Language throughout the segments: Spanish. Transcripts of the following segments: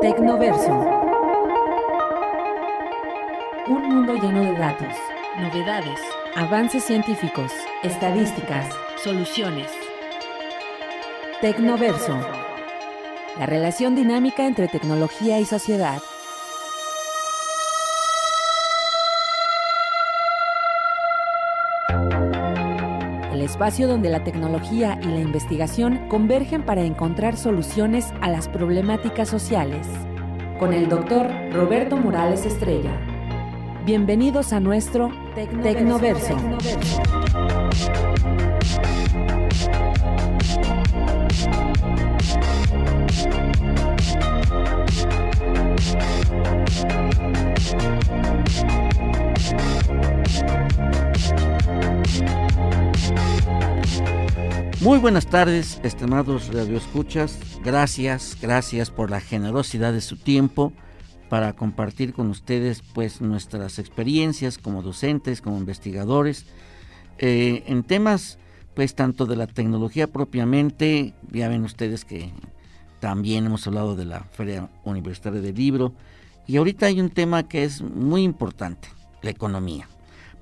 Tecnoverso. Un mundo lleno de datos, novedades, avances científicos, estadísticas, soluciones. Tecnoverso. La relación dinámica entre tecnología y sociedad. El espacio donde la tecnología y la investigación convergen para encontrar soluciones a las problemáticas sociales. Con el doctor Roberto Morales Estrella. Bienvenidos a nuestro Tecnoverso. Muy buenas tardes, estimados radioescuchas. Gracias, gracias por la generosidad de su tiempo para compartir con ustedes pues nuestras experiencias como docentes, como investigadores, eh, en temas pues tanto de la tecnología propiamente, ya ven ustedes que también hemos hablado de la Feria Universitaria del Libro, y ahorita hay un tema que es muy importante, la economía.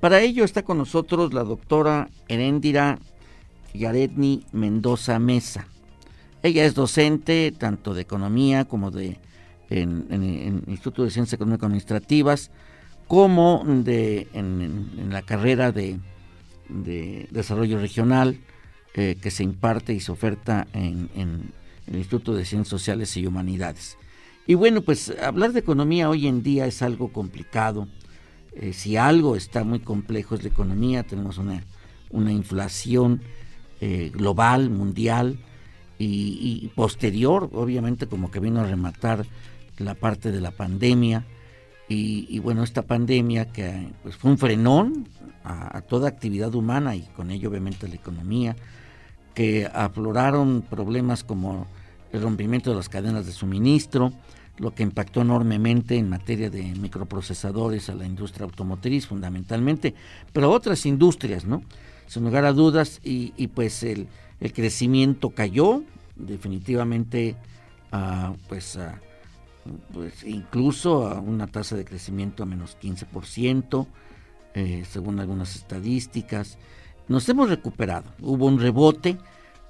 Para ello está con nosotros la doctora Heréndira Yaretni Mendoza Mesa. Ella es docente tanto de economía como de en, Instituto de Ciencias Económicas Administrativas, como de, en, la carrera de, desarrollo regional eh, que se imparte y se oferta en, el Instituto de Ciencias Sociales y Humanidades. Y bueno, pues hablar de economía hoy en día es algo complicado. Eh, si algo está muy complejo es la economía, tenemos una, una inflación eh, global, mundial y, posterior, obviamente como que vino a rematar la parte de la pandemia y, bueno, esta pandemia que pues, fue un frenón a, toda actividad humana y con ello obviamente la economía, que afloraron problemas como el rompimiento de las cadenas de suministro, lo que impactó enormemente en materia de microprocesadores a la industria automotriz fundamentalmente, pero otras industrias, ¿no? sin lugar a dudas, y, pues el, crecimiento cayó definitivamente, pues, pues incluso a una tasa de crecimiento a menos 15%, eh, según algunas estadísticas. Nos hemos recuperado, hubo un rebote,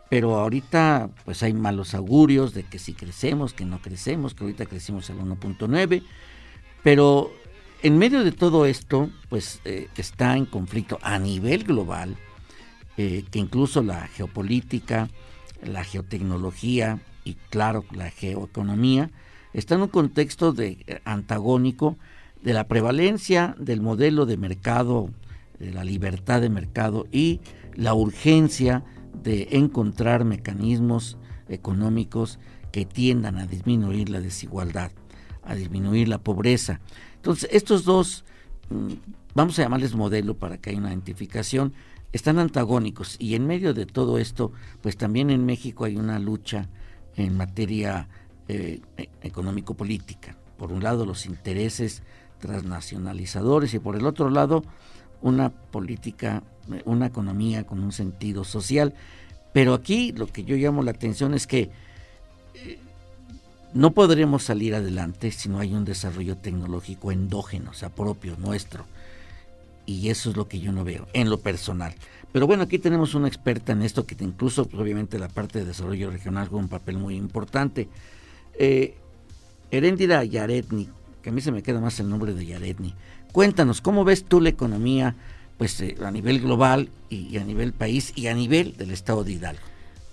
pero ahorita pues hay malos augurios de que si crecemos, que no crecemos, que ahorita crecimos al 1.9, pero en medio de todo esto, pues eh, está en conflicto a nivel global eh, que incluso la geopolítica, la geotecnología y claro la geoeconomía están en un contexto de, eh, antagónico de la prevalencia del modelo de mercado, de la libertad de mercado y la urgencia de encontrar mecanismos económicos que tiendan a disminuir la desigualdad, a disminuir la pobreza. Entonces, estos dos, mm, vamos a llamarles modelo para que haya una identificación, están antagónicos y en medio de todo esto, pues también en México hay una lucha en materia eh, e, económico-política. Por un lado los intereses transnacionalizadores y por el otro lado una política, una economía con un sentido social. Pero aquí lo que yo llamo la atención es que eh, no podremos salir adelante si no hay un desarrollo tecnológico endógeno, o sea, propio, nuestro y eso es lo que yo no veo en lo personal. Pero bueno, aquí tenemos una experta en esto que incluso pues, obviamente la parte de desarrollo regional juega un papel muy importante. Eh, Heréndira Yaretni, que a mí se me queda más el nombre de Yaretni. Cuéntanos, ¿cómo ves tú la economía pues eh, a nivel global y a nivel país y a nivel del estado de Hidalgo?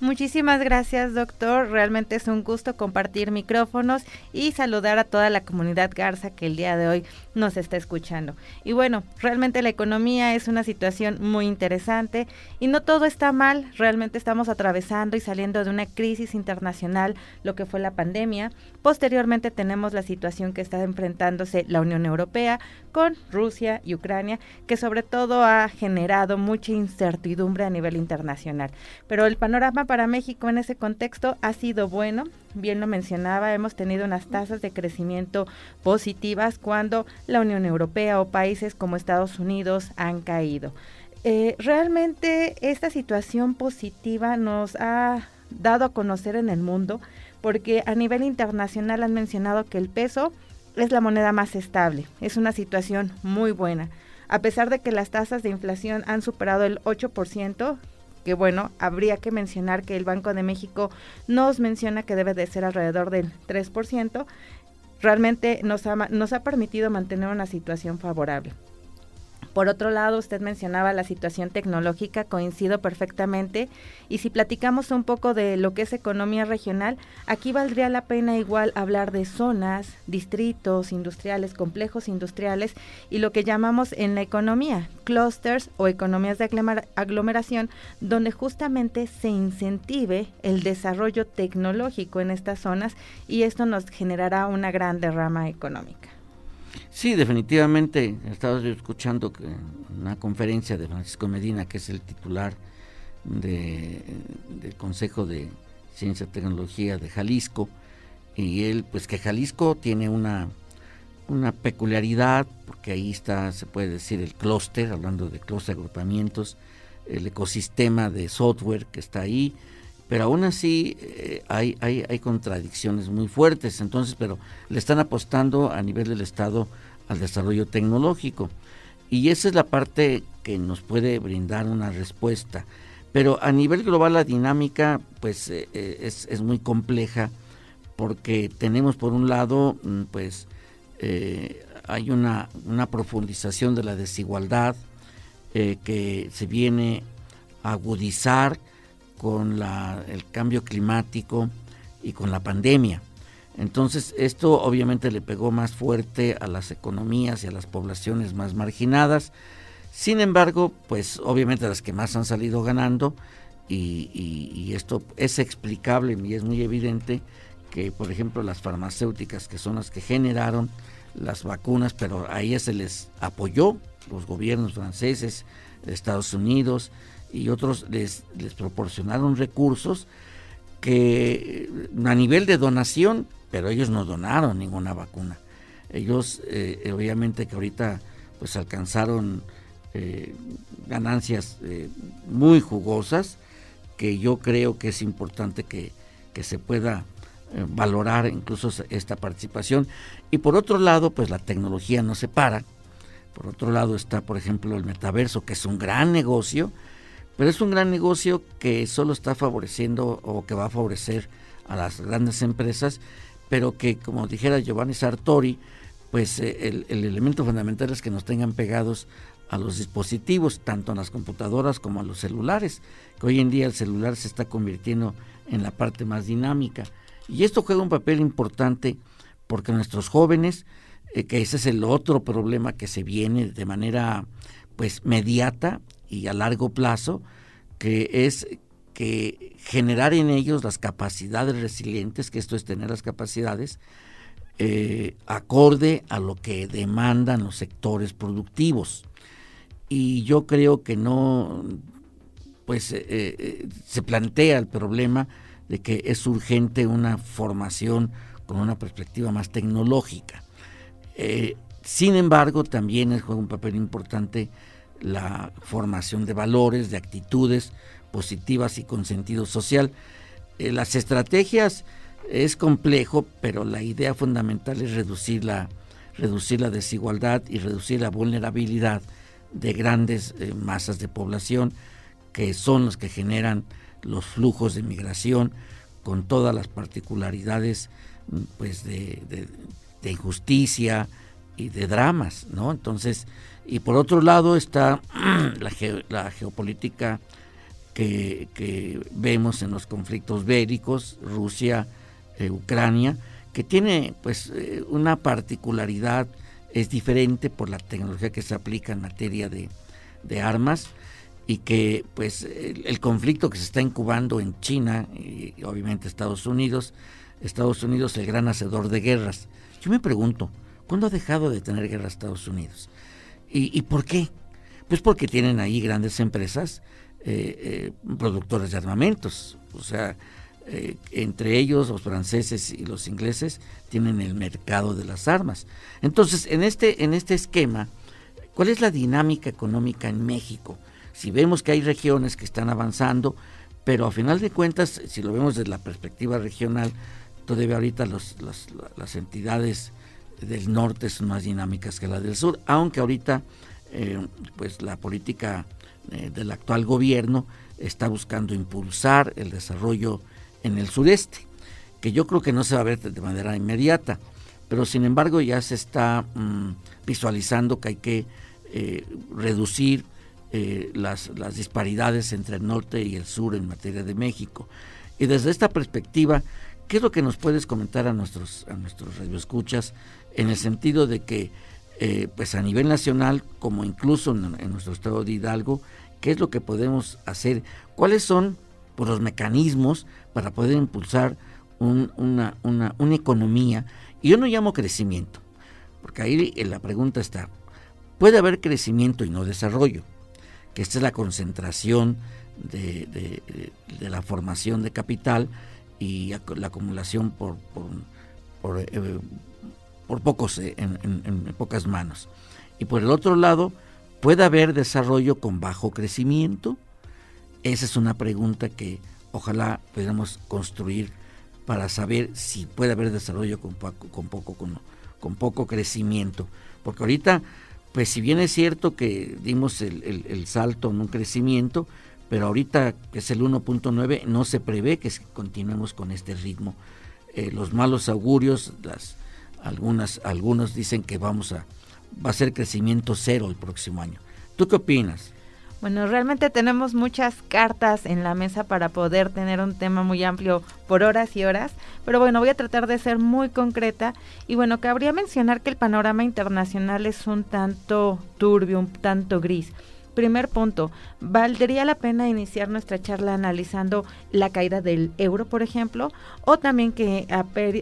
Muchísimas gracias, doctor. Realmente es un gusto compartir micrófonos y saludar a toda la comunidad Garza que el día de hoy nos está escuchando. Y bueno, realmente la economía es una situación muy interesante y no todo está mal. Realmente estamos atravesando y saliendo de una crisis internacional, lo que fue la pandemia. Posteriormente tenemos la situación que está enfrentándose la Unión Europea con Rusia y Ucrania, que sobre todo ha generado mucha incertidumbre a nivel internacional. Pero el panorama para México en ese contexto ha sido bueno. Bien lo mencionaba, hemos tenido unas tasas de crecimiento positivas cuando la Unión Europea o países como Estados Unidos han caído. Eh, realmente esta situación positiva nos ha dado a conocer en el mundo porque a nivel internacional han mencionado que el peso es la moneda más estable. Es una situación muy buena. A pesar de que las tasas de inflación han superado el 8%, que bueno, habría que mencionar que el Banco de México nos menciona que debe de ser alrededor del 3%, realmente nos ha, nos ha permitido mantener una situación favorable. Por otro lado, usted mencionaba la situación tecnológica, coincido perfectamente. Y si platicamos un poco de lo que es economía regional, aquí valdría la pena igual hablar de zonas, distritos industriales, complejos industriales y lo que llamamos en la economía, clusters o economías de aglomeración, donde justamente se incentive el desarrollo tecnológico en estas zonas y esto nos generará una gran derrama económica. Sí, definitivamente. Estaba escuchando una conferencia de Francisco Medina, que es el titular del Consejo de Ciencia y Tecnología de Jalisco, y él, pues que Jalisco tiene una, una peculiaridad, porque ahí está, se puede decir, el clúster, hablando de clúster agrupamientos, el ecosistema de software que está ahí, pero aún así eh, hay, hay, contradicciones muy fuertes, entonces, pero le están apostando a nivel del Estado al desarrollo tecnológico. Y esa es la parte que nos puede brindar una respuesta. Pero a nivel global la dinámica pues eh, eh, es, es, muy compleja porque tenemos por un lado mm, pues hay una, una, profundización de la desigualdad que se viene a agudizar con el cambio climático y con la pandemia. Entonces, esto obviamente le pegó más fuerte a las economías y a las poblaciones más marginadas. Sin embargo, pues obviamente las que más han salido ganando, y, esto es explicable y es muy evidente que, por ejemplo, las farmacéuticas, que son las que generaron las vacunas, pero a ellas se les apoyó, los gobiernos franceses, Estados Unidos, y otros les, proporcionaron recursos que a nivel de donación, pero ellos no donaron ninguna vacuna. Ellos, eh, obviamente que ahorita pues alcanzaron eh, ganancias eh, muy jugosas, que yo creo que es importante que, que se pueda valorar incluso esta participación. Y por otro lado, pues la tecnología no se para. Por otro lado está, por ejemplo, el metaverso, que es un gran negocio, pero es un gran negocio que solo está favoreciendo o que va a favorecer a las grandes empresas, pero que, como dijera Giovanni Sartori, pues eh, el, elemento fundamental es que nos tengan pegados a los dispositivos, tanto en las computadoras como a los celulares, que hoy en día el celular se está convirtiendo en la parte más dinámica. Y esto juega un papel importante porque nuestros jóvenes, eh, que ese es el otro problema que se viene de manera pues mediata y a largo plazo, que es que generar en ellos las capacidades resilientes, que esto es tener las capacidades eh, acorde a lo que demandan los sectores productivos. Y yo creo que no, pues eh, eh, se plantea el problema de que es urgente una formación con una perspectiva más tecnológica. Sin embargo, también juega un papel importante la formación de valores, de actitudes positivas y con sentido social. Eh, las estrategias es complejo, pero la idea fundamental es reducir la, reducir la desigualdad y reducir la vulnerabilidad de grandes eh, masas de población que son los que generan los flujos de migración con todas las particularidades mm, pues de, de injusticia y de dramas, ¿no? Entonces, y por otro lado está la, geopolítica que, vemos en los conflictos bélicos, Rusia, eh, Ucrania, que tiene pues eh, una particularidad, es diferente por la tecnología que se aplica en materia de, armas y que pues el, conflicto que se está incubando en China y, y obviamente Estados Unidos, Estados Unidos el gran hacedor de guerras. Yo me pregunto, ¿cuándo ha dejado de tener guerra Estados Unidos? ¿Y, por qué? Pues porque tienen ahí grandes empresas eh, eh, productores de armamentos. O sea, eh, entre ellos los franceses y los ingleses tienen el mercado de las armas. Entonces, en este, en este esquema, ¿cuál es la dinámica económica en México? Si vemos que hay regiones que están avanzando, pero a final de cuentas, si lo vemos desde la perspectiva regional, todavía ahorita las entidades del norte son más dinámicas que las del sur, aunque ahorita eh, pues la política eh, del actual gobierno está buscando impulsar el desarrollo en el sureste, que yo creo que no se va a ver de manera inmediata, pero sin embargo ya se está mm, visualizando que hay que eh, reducir las, las, disparidades entre el norte y el sur en materia de México. Y desde esta perspectiva, ¿qué es lo que nos puedes comentar a nuestros, a nuestros radioescuchas en el sentido de que eh, pues a nivel nacional, como incluso en, nuestro estado de Hidalgo, qué es lo que podemos hacer, cuáles son pues, los mecanismos para poder impulsar una, una, economía. Y yo no llamo crecimiento, porque ahí la pregunta está, puede haber crecimiento y no desarrollo, que esta es la concentración de, la formación de capital y la acumulación por, por, eh, por pocos, eh, en, pocas manos. Y por el otro lado, ¿puede haber desarrollo con bajo crecimiento? Esa es una pregunta que ojalá pudiéramos construir para saber si puede haber desarrollo con poco, con poco, crecimiento. Porque ahorita, pues si bien es cierto que dimos el, salto en un crecimiento, pero ahorita que es el 1.9 no se prevé que continuemos con este ritmo. Eh, los malos augurios, las, algunas, algunos dicen que vamos a, va a ser crecimiento cero el próximo año. ¿Tú qué opinas? Bueno, realmente tenemos muchas cartas en la mesa para poder tener un tema muy amplio por horas y horas, pero bueno, voy a tratar de ser muy concreta y bueno, cabría mencionar que el panorama internacional es un tanto turbio, un tanto gris. Primer punto, ¿valdría la pena iniciar nuestra charla analizando la caída del euro, por ejemplo? O también que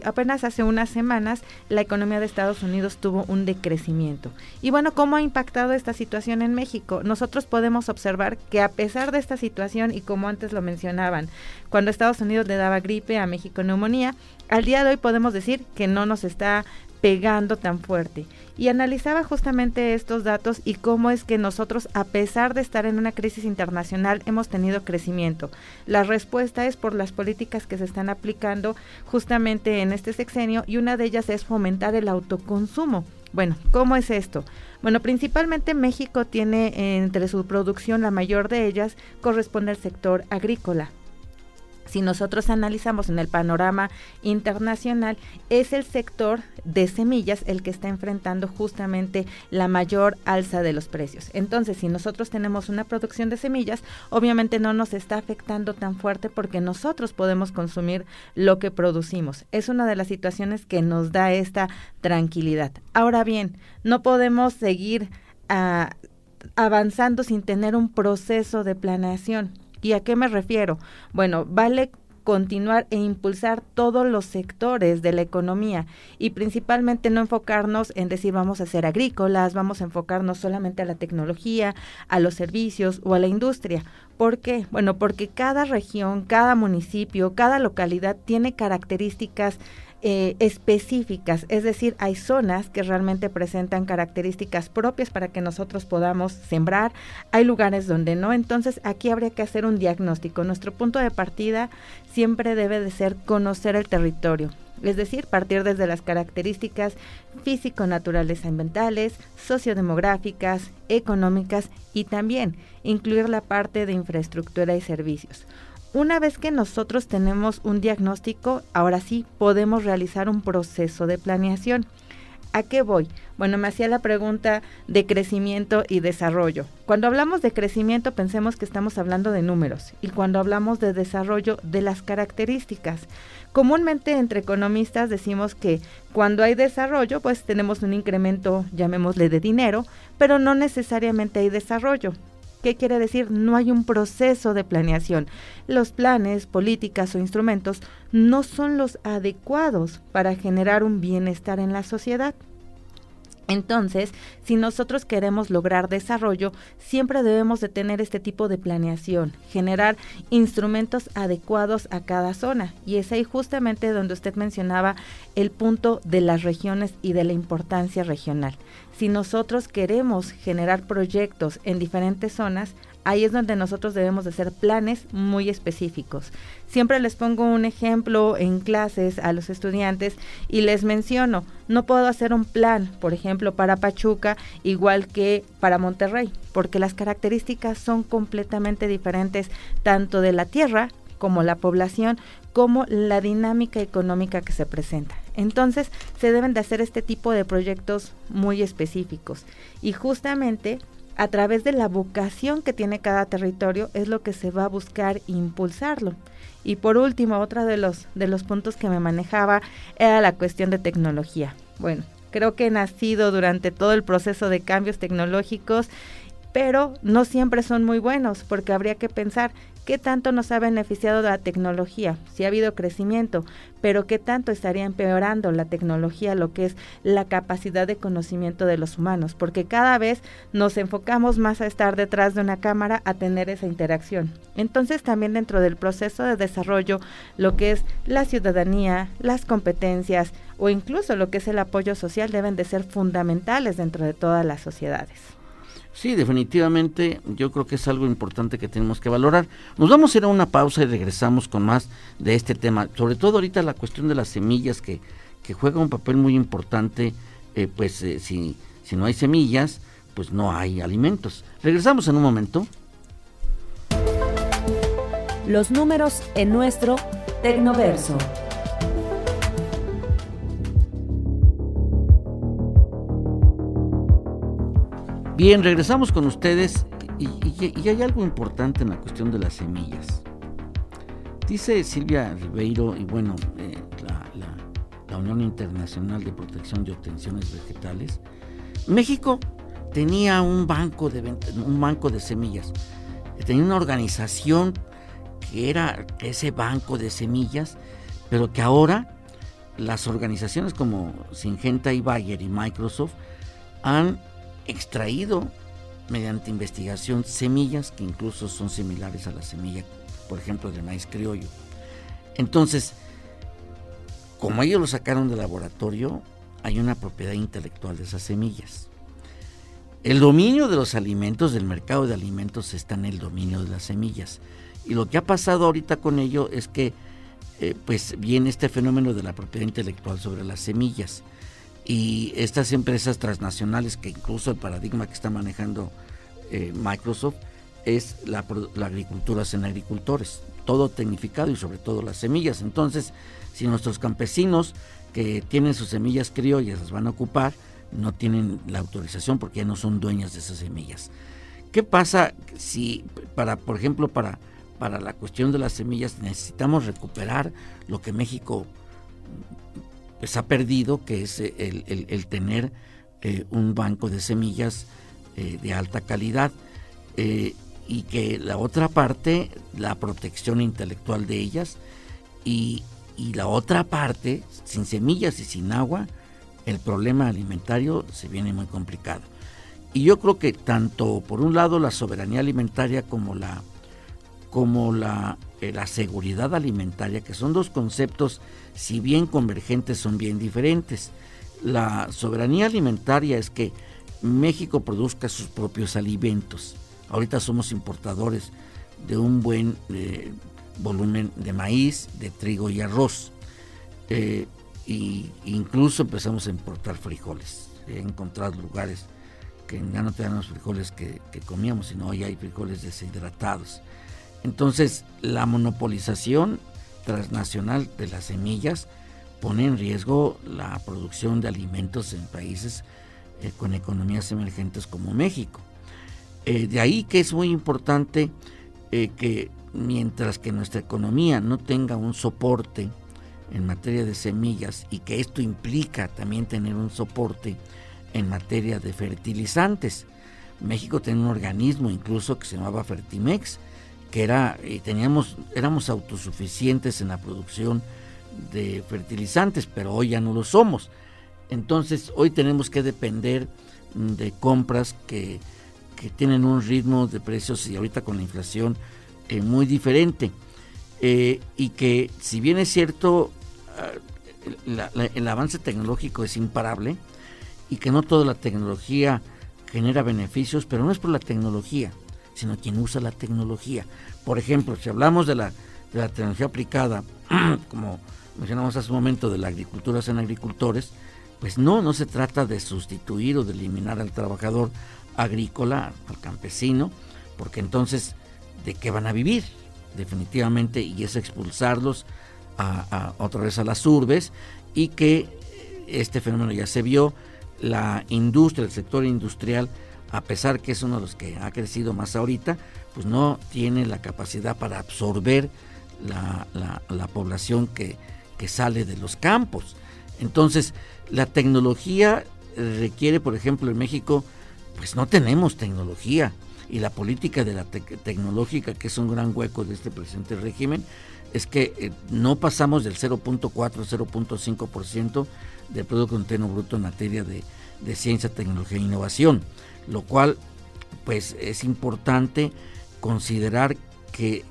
apenas hace unas semanas la economía de Estados Unidos tuvo un decrecimiento. Y bueno, ¿cómo ha impactado esta situación en México? Nosotros podemos observar que a pesar de esta situación, y como antes lo mencionaban, cuando Estados Unidos le daba gripe, a México neumonía, al día de hoy podemos decir que no nos está pegando tan fuerte. Y analizaba justamente estos datos y cómo es que nosotros, a pesar de estar en una crisis internacional, hemos tenido crecimiento. La respuesta es por las políticas que se están aplicando justamente en este sexenio y una de ellas es fomentar el autoconsumo. Bueno, ¿cómo es esto? Bueno, principalmente México tiene entre su producción, la mayor de ellas, corresponde al sector agrícola si nosotros analizamos en el panorama internacional, es el sector de semillas el que está enfrentando justamente la mayor alza de los precios. Entonces, si nosotros tenemos una producción de semillas, obviamente no nos está afectando tan fuerte porque nosotros podemos consumir lo que producimos. Es una de las situaciones que nos da esta tranquilidad. Ahora bien, no podemos seguir ah, avanzando sin tener un proceso de planeación ¿Y a qué me refiero? Bueno, vale continuar e impulsar todos los sectores de la economía y principalmente no enfocarnos en decir vamos a ser agrícolas, vamos a enfocarnos solamente a la tecnología, a los servicios o a la industria. ¿Por qué? Bueno, porque cada región, cada municipio, cada localidad tiene características eh, específicas, es decir, hay zonas que realmente presentan características propias para que nosotros podamos sembrar, hay lugares donde no, entonces aquí habría que hacer un diagnóstico. Nuestro punto de partida siempre debe de ser conocer el territorio, es decir, partir desde las características físico-naturales ambientales, sociodemográficas, económicas y también incluir la parte de infraestructura y servicios. Una vez que nosotros tenemos un diagnóstico, ahora sí podemos realizar un proceso de planeación. ¿A qué voy? Bueno, me hacía la pregunta de crecimiento y desarrollo. Cuando hablamos de crecimiento pensemos que estamos hablando de números y cuando hablamos de desarrollo de las características. Comúnmente entre economistas decimos que cuando hay desarrollo pues tenemos un incremento, llamémosle de dinero, pero no necesariamente hay desarrollo. ¿Qué quiere decir? No hay un proceso de planeación. Los planes, políticas o instrumentos no son los adecuados para generar un bienestar en la sociedad. Entonces, si nosotros queremos lograr desarrollo, siempre debemos de tener este tipo de planeación, generar instrumentos adecuados a cada zona. Y es ahí justamente donde usted mencionaba el punto de las regiones y de la importancia regional. Si nosotros queremos generar proyectos en diferentes zonas, ahí es donde nosotros debemos de hacer planes muy específicos. Siempre les pongo un ejemplo en clases a los estudiantes y les menciono, no puedo hacer un plan, por ejemplo, para Pachuca igual que para Monterrey, porque las características son completamente diferentes tanto de la tierra como la población, como la dinámica económica que se presenta. Entonces, se deben de hacer este tipo de proyectos muy específicos. Y justamente a través de la vocación que tiene cada territorio es lo que se va a buscar impulsarlo. Y por último, otro de los, de los puntos que me manejaba era la cuestión de tecnología. Bueno, creo que he nacido durante todo el proceso de cambios tecnológicos, pero no siempre son muy buenos, porque habría que pensar qué tanto nos ha beneficiado la tecnología, si ha habido crecimiento, pero qué tanto estaría empeorando la tecnología lo que es la capacidad de conocimiento de los humanos, porque cada vez nos enfocamos más a estar detrás de una cámara a tener esa interacción. Entonces también dentro del proceso de desarrollo, lo que es la ciudadanía, las competencias o incluso lo que es el apoyo social deben de ser fundamentales dentro de todas las sociedades. Sí, definitivamente yo creo que es algo importante que tenemos que valorar. Nos vamos a ir a una pausa y regresamos con más de este tema. Sobre todo ahorita la cuestión de las semillas que, que juega un papel muy importante, eh, pues eh, si, si no hay semillas, pues no hay alimentos. Regresamos en un momento. Los números en nuestro Tecnoverso. Bien, regresamos con ustedes y, hay algo importante en la cuestión de las semillas. Dice Silvia Ribeiro y bueno, eh, la, Unión Internacional de Protección de Obtenciones Vegetales, México tenía un banco de, un banco de semillas, tenía una organización que era ese banco de semillas, pero que ahora las organizaciones como Syngenta y Bayer y Microsoft han extraído mediante investigación semillas que incluso son similares a la semilla, por ejemplo, del maíz criollo. Entonces, como ellos lo sacaron del laboratorio, hay una propiedad intelectual de esas semillas. El dominio de los alimentos, del mercado de alimentos, está en el dominio de las semillas. Y lo que ha pasado ahorita con ello es que eh, pues viene este fenómeno de la propiedad intelectual sobre las semillas y estas empresas transnacionales, que incluso el paradigma que está manejando eh, Microsoft es la, agricultura en agricultores, todo tecnificado y sobre todo las semillas. Entonces, si nuestros campesinos que tienen sus semillas criollas las van a ocupar, no tienen la autorización porque ya no son dueños de esas semillas. ¿Qué pasa si, para, por ejemplo, para, para la cuestión de las semillas necesitamos recuperar lo que México pues ha perdido, que es el, tener eh, un banco de semillas eh, de alta calidad eh, y que la otra parte, la protección intelectual de ellas y, y la otra parte, sin semillas y sin agua, el problema alimentario se viene muy complicado. Y yo creo que tanto por un lado la soberanía alimentaria como la como la, la seguridad alimentaria, que son dos conceptos si bien convergentes, son bien diferentes. La soberanía alimentaria es que México produzca sus propios alimentos. Ahorita somos importadores de un buen eh, volumen de maíz, de trigo y arroz. e incluso empezamos a importar frijoles. He encontrado lugares que ya no te dan los frijoles que, que comíamos, sino hoy hay frijoles deshidratados. Entonces, la monopolización transnacional de las semillas pone en riesgo la producción de alimentos en países eh, con economías emergentes como México. Eh, de ahí que es muy importante eh, que mientras que nuestra economía no tenga un soporte en materia de semillas y que esto implica también tener un soporte en materia de fertilizantes. México tiene un organismo incluso que se llamaba Fertimex, que era, y teníamos, éramos autosuficientes en la producción de fertilizantes, pero hoy ya no lo somos. Entonces hoy tenemos que depender de compras que, tienen un ritmo de precios y ahorita con la inflación eh, muy diferente. Eh, y que si bien es cierto, ah, el avance tecnológico es imparable y que no toda la tecnología genera beneficios, pero no es por la tecnología, sino quien usa la tecnología. Por ejemplo, si hablamos de la, de la tecnología aplicada, como mencionamos hace un momento, de la agricultura en agricultores, pues no, no se trata de sustituir o de eliminar al trabajador agrícola, al campesino, porque entonces, ¿de qué van a vivir? Definitivamente, y es expulsarlos a, otra vez a las urbes y que este fenómeno ya se vio, la industria, el sector industrial, a pesar que es uno de los que ha crecido más ahorita, pues no tiene la capacidad para absorber la, población que, que sale de los campos. Entonces, la tecnología requiere, por ejemplo, en México, pues no tenemos tecnología y la política de la tecnológica, que es un gran hueco de este presente régimen, es que eh, no pasamos del 0.4, 0.5% del Producto Interno Bruto en materia de, ciencia, tecnología e innovación, lo cual pues es importante considerar que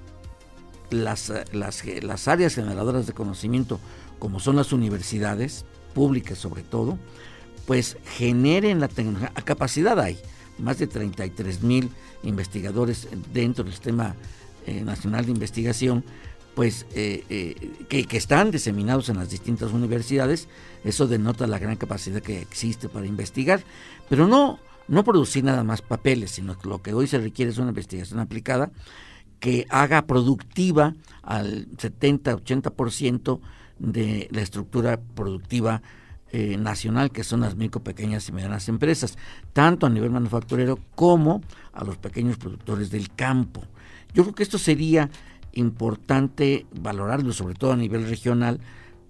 las, las, las áreas generadoras de conocimiento, como son las universidades, públicas sobre todo, pues generen la tecnología. A capacidad hay más de 33 mil investigadores dentro del sistema eh, nacional de investigación, pues eh, eh, que, están diseminados en las distintas universidades, eso denota la gran capacidad que existe para investigar, pero no, no producir nada más papeles, sino que lo que hoy se requiere es una investigación aplicada que haga productiva al 70-80% de la estructura productiva eh, nacional, que son las micro, pequeñas y medianas empresas, tanto a nivel manufacturero como a los pequeños productores del campo. Yo creo que esto sería importante valorarlo, sobre todo a nivel regional,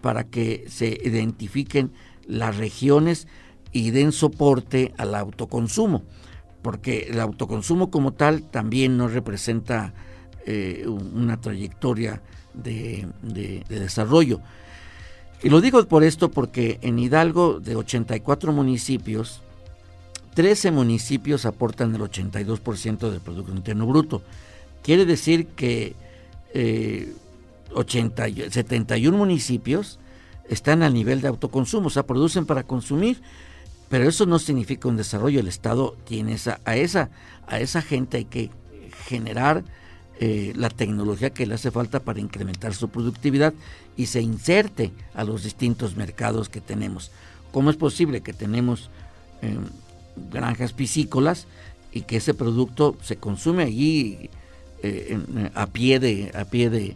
para que se identifiquen las regiones y den soporte al autoconsumo, porque el autoconsumo como tal también no representa eh, una trayectoria de, desarrollo. Y lo digo por esto porque en Hidalgo de 84 municipios, 13 municipios aportan el 82% del Producto Interno Bruto. Quiere decir que 71 eh, municipios están al nivel de autoconsumo, o sea, producen para consumir, pero eso no significa un desarrollo. El Estado tiene esa, a esa, a esa gente hay que generar eh, la tecnología que le hace falta para incrementar su productividad y se inserte a los distintos mercados que tenemos. ¿Cómo es posible que tenemos eh, granjas piscícolas y que ese producto se consume allí eh, a pie de, a pie de,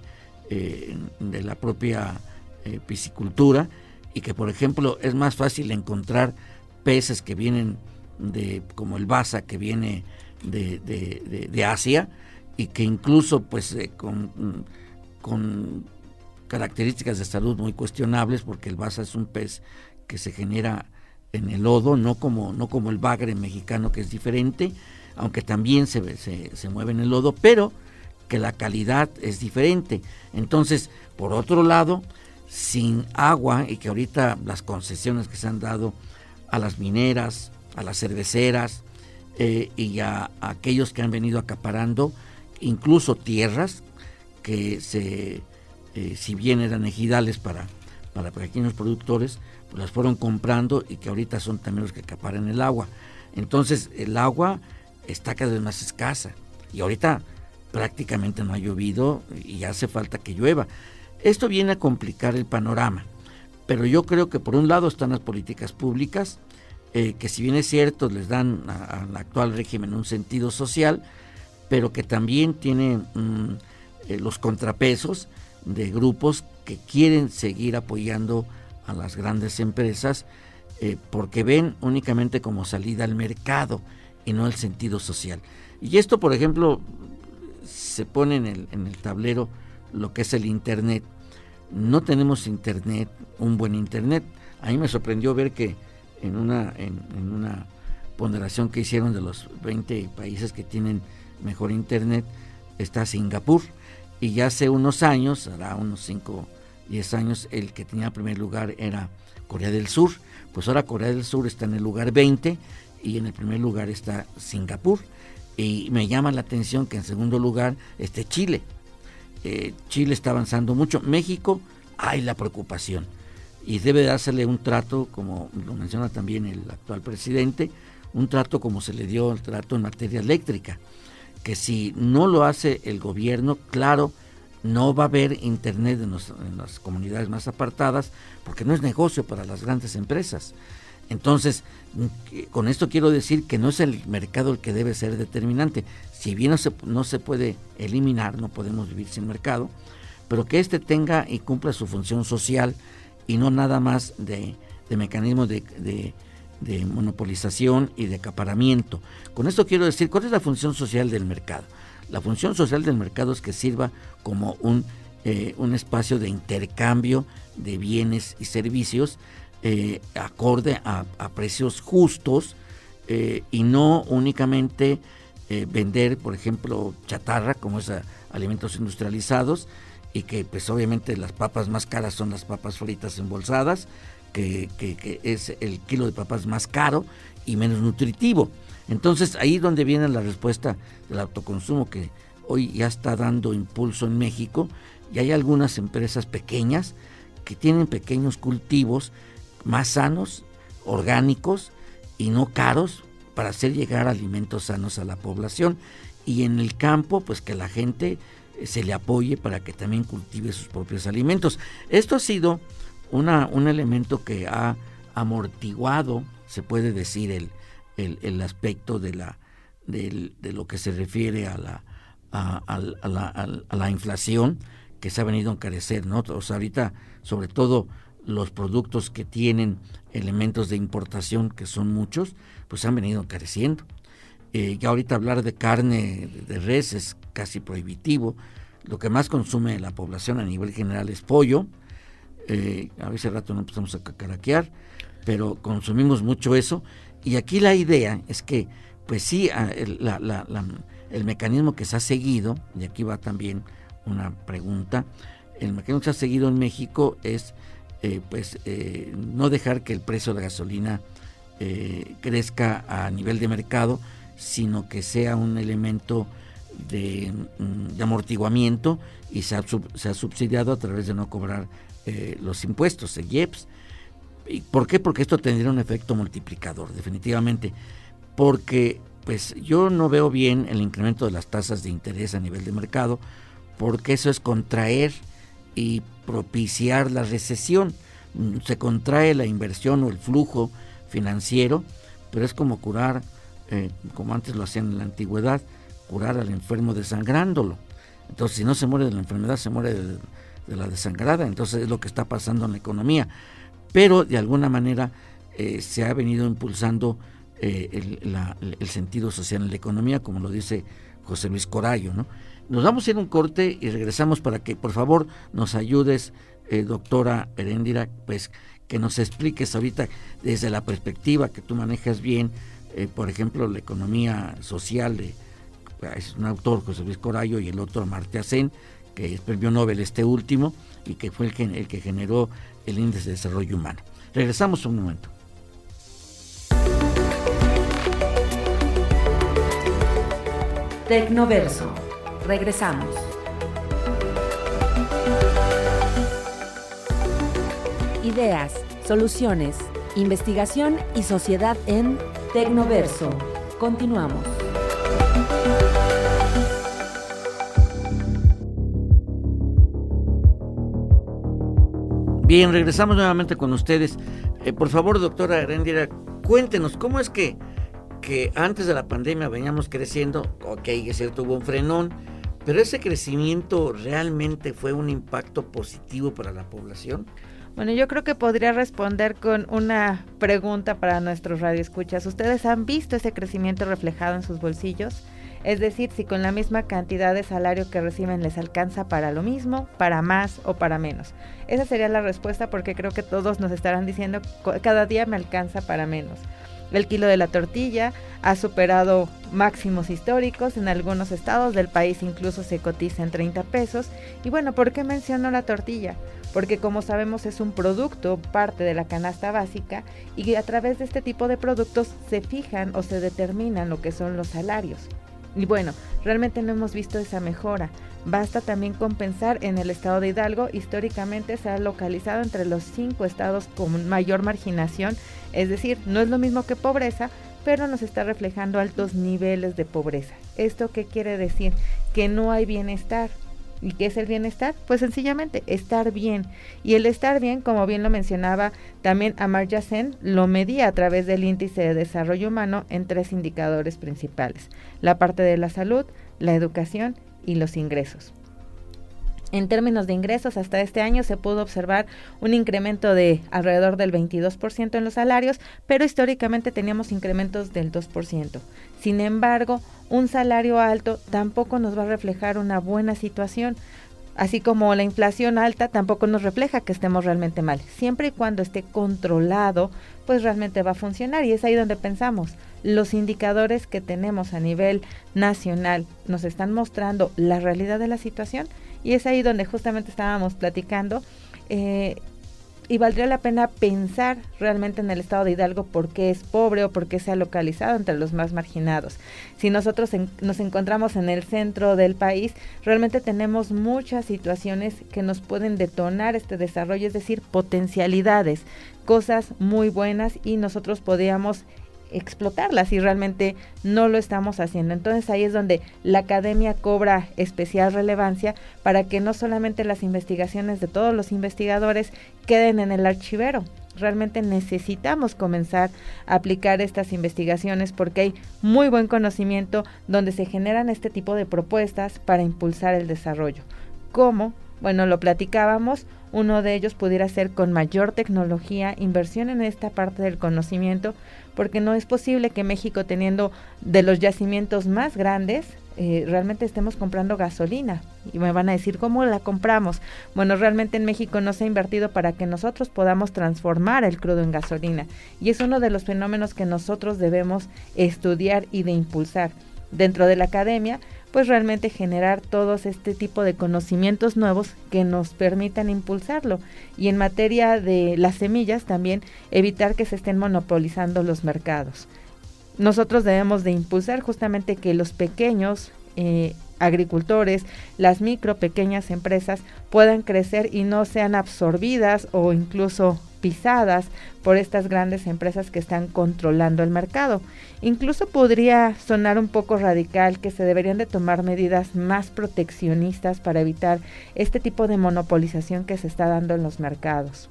de la propia piscicultura y que por ejemplo es más fácil encontrar peces que vienen de como el basa que viene de, de Asia y que incluso pues eh, con, con, características de salud muy cuestionables porque el basa es un pez que se genera en el lodo, no como, no como el bagre mexicano que es diferente, aunque también se, se, se mueve en el lodo, pero que la calidad es diferente. Entonces, por otro lado, sin agua y que ahorita las concesiones que se han dado a las mineras, a las cerveceras eh, y a, aquellos que han venido acaparando, incluso tierras que se, eh, si bien eran ejidales para, para pequeños productores, pues las fueron comprando y que ahorita son también los que acaparan el agua. Entonces el agua está cada vez más escasa y ahorita prácticamente no ha llovido y hace falta que llueva. Esto viene a complicar el panorama, pero yo creo que por un lado están las políticas públicas, eh, que si bien es cierto les dan al actual régimen un sentido social, pero que también tiene mm, eh, los contrapesos de grupos que quieren seguir apoyando a las grandes empresas eh, porque ven únicamente como salida al mercado y no el sentido social. Y esto, por ejemplo, se pone en el, en el tablero lo que es el Internet. No tenemos Internet, un buen Internet. A mí me sorprendió ver que en una, en, una ponderación que hicieron de los 20 países que tienen mejor internet está Singapur y ya hace unos años, hará unos 5, 10 años, el que tenía primer lugar era Corea del Sur, pues ahora Corea del Sur está en el lugar 20 y en el primer lugar está Singapur y me llama la atención que en segundo lugar esté Chile. Eh, Chile está avanzando mucho, México hay la preocupación y debe dársele un trato, como lo menciona también el actual presidente, un trato como se le dio el trato en materia eléctrica que si no lo hace el gobierno, claro, no va a haber internet en, las comunidades más apartadas porque no es negocio para las grandes empresas. Entonces, con esto quiero decir que no es el mercado el que debe ser determinante. Si bien no se, no se puede eliminar, no podemos vivir sin mercado, pero que éste tenga y cumpla su función social y no nada más de, mecanismos de, de, monopolización y de acaparamiento. Con esto quiero decir, ¿cuál es la función social del mercado? La función social del mercado es que sirva como un, eh, un espacio de intercambio de bienes y servicios eh, acorde a, precios justos eh, y no únicamente vender, por ejemplo, chatarra, como es alimentos industrializados, y que pues obviamente las papas más caras son las papas fritas embolsadas, que, que, es el kilo de papas más caro y menos nutritivo. Entonces ahí donde viene la respuesta del autoconsumo que hoy ya está dando impulso en México y hay algunas empresas pequeñas que tienen pequeños cultivos más sanos, orgánicos y no caros para hacer llegar alimentos sanos a la población y en el campo pues que la gente eh, se le apoye para que también cultive sus propios alimentos. Esto ha sido una, un elemento que ha amortiguado, se puede decir, el, el, aspecto de, la, de, lo que se refiere a la, a, la, a, la, inflación que se ha venido a encarecer. ¿no? O sea, ahorita, sobre todo los productos que tienen elementos de importación, que son muchos, pues han venido encareciendo. Eh, ya ahorita hablar de carne de res es casi prohibitivo. Lo que más consume la población a nivel general es pollo. Eh, a veces rato no empezamos a cacaraquear, pero consumimos mucho eso. Y aquí la idea es que, pues sí, el, el mecanismo que se ha seguido, y aquí va también una pregunta, el mecanismo que se ha seguido en México es, eh, pues, eh, no dejar que el precio de la gasolina crezca a nivel de mercado, sino que sea un elemento de, mm, amortiguamiento y se ha, se ha, subsidiado a través de no cobrar eh, los impuestos, el IEPS. ¿Y ¿Por qué? Porque esto tendría un efecto multiplicador, definitivamente. Porque pues yo no veo bien el incremento de las tasas de interés a nivel de mercado, porque eso es contraer y propiciar la recesión. Se contrae la inversión o el flujo financiero, pero es como curar, eh, como antes lo hacían en la antigüedad, curar al enfermo desangrándolo. Entonces, si no se muere de la enfermedad, se muere de, la desangrada, entonces es lo que está pasando en la economía. Pero de alguna manera eh, se ha venido impulsando eh, el, sentido social en la economía, como lo dice José Luis Corallo. ¿no? Nos vamos a ir un corte y regresamos para que por favor nos ayudes, eh, doctora Heréndira, pues que nos expliques ahorita desde la perspectiva que tú manejas bien, por ejemplo, la economía social de es un autor, José Luis Corallo, y el otro, Marta Sen, que es premio Nobel este último y que fue el que, el que generó el índice de desarrollo humano. Regresamos un momento. Tecnoverso. Regresamos. Ideas, soluciones, investigación y sociedad en Tecnoverso. Continuamos. Bien, regresamos nuevamente con ustedes. Eh, por favor, doctora Arendira, cuéntenos, ¿cómo es que, que antes de la pandemia veníamos creciendo? Ok, cierto, hubo un frenón, pero ese crecimiento realmente fue un impacto positivo para la población. Bueno, yo creo que podría responder con una pregunta para nuestros radioescuchas. ¿Ustedes han visto ese crecimiento reflejado en sus bolsillos? Es decir, si con la misma cantidad de salario que reciben les alcanza para lo mismo, para más o para menos. Esa sería la respuesta porque creo que todos nos estarán diciendo cada día me alcanza para menos. El kilo de la tortilla ha superado máximos históricos, en algunos estados del país incluso se cotiza en 30 pesos. Y bueno, ¿por qué menciono la tortilla? Porque como sabemos es un producto, parte de la canasta básica, y a través de este tipo de productos se fijan o se determinan lo que son los salarios. Y bueno, realmente no hemos visto esa mejora. Basta también compensar en el estado de Hidalgo, históricamente se ha localizado entre los cinco estados con mayor marginación, es decir, no es lo mismo que pobreza, pero nos está reflejando altos niveles de pobreza. ¿Esto qué quiere decir? Que no hay bienestar. ¿Y qué es el bienestar? Pues sencillamente estar bien. Y el estar bien, como bien lo mencionaba también Amartya Sen, lo medía a través del índice de desarrollo humano en tres indicadores principales. La parte de la salud, la educación y los ingresos. En términos de ingresos, hasta este año se pudo observar un incremento de alrededor del 22% en los salarios, pero históricamente teníamos incrementos del 2%. Sin embargo, un salario alto tampoco nos va a reflejar una buena situación, así como la inflación alta tampoco nos refleja que estemos realmente mal. Siempre y cuando esté controlado, pues realmente va a funcionar y es ahí donde pensamos. Los indicadores que tenemos a nivel nacional nos están mostrando la realidad de la situación y es ahí donde justamente estábamos platicando. Eh, y valdría la pena pensar realmente en el estado de Hidalgo por qué es pobre o por qué se ha localizado entre los más marginados. Si nosotros nos encontramos en el centro del país, realmente tenemos muchas situaciones que nos pueden detonar este desarrollo, es decir, potencialidades, cosas muy buenas y nosotros podríamos explotarlas y realmente no lo estamos haciendo. Entonces ahí es donde la academia cobra especial relevancia para que no solamente las investigaciones de todos los investigadores queden en el archivero. Realmente necesitamos comenzar a aplicar estas investigaciones porque hay muy buen conocimiento donde se generan este tipo de propuestas para impulsar el desarrollo. ¿Cómo? Bueno, lo platicábamos, uno de ellos pudiera ser con mayor tecnología, inversión en esta parte del conocimiento, porque no es posible que México, teniendo de los yacimientos más grandes, eh, realmente estemos comprando gasolina. Y me van a decir, ¿cómo la compramos? Bueno, realmente en México no se ha invertido para que nosotros podamos transformar el crudo en gasolina. Y es uno de los fenómenos que nosotros debemos estudiar y de impulsar. Dentro de la academia, pues realmente generar todos este tipo de conocimientos nuevos que nos permitan impulsarlo. Y en materia de las semillas también evitar que se estén monopolizando los mercados. Nosotros debemos de impulsar justamente que los pequeños eh, agricultores, las micro, pequeñas empresas puedan crecer y no sean absorbidas o incluso por estas grandes empresas que están controlando el mercado. Incluso podría sonar un poco radical que se deberían de tomar medidas más proteccionistas para evitar este tipo de monopolización que se está dando en los mercados.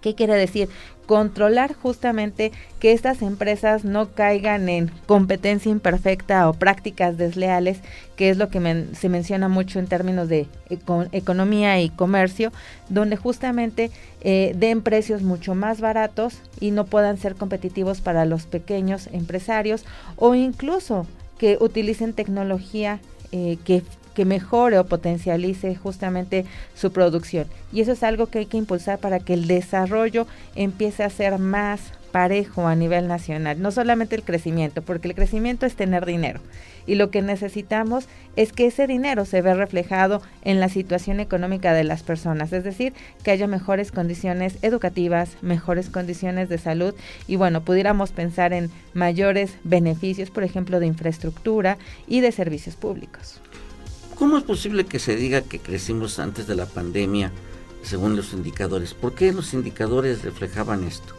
¿Qué quiere decir? Controlar justamente que estas empresas no caigan en competencia imperfecta o prácticas desleales, que es lo que se menciona mucho en términos de economía y comercio, donde justamente eh, den precios mucho más baratos y no puedan ser competitivos para los pequeños empresarios o incluso que utilicen tecnología eh, que que mejore o potencialice justamente su producción. Y eso es algo que hay que impulsar para que el desarrollo empiece a ser más parejo a nivel nacional, no solamente el crecimiento, porque el crecimiento es tener dinero y lo que necesitamos es que ese dinero se vea reflejado en la situación económica de las personas, es decir, que haya mejores condiciones educativas, mejores condiciones de salud y bueno, pudiéramos pensar en mayores beneficios, por ejemplo, de infraestructura y de servicios públicos. ¿Cómo es posible que se diga que crecimos antes de la pandemia según los indicadores? ¿Por qué los indicadores reflejaban esto?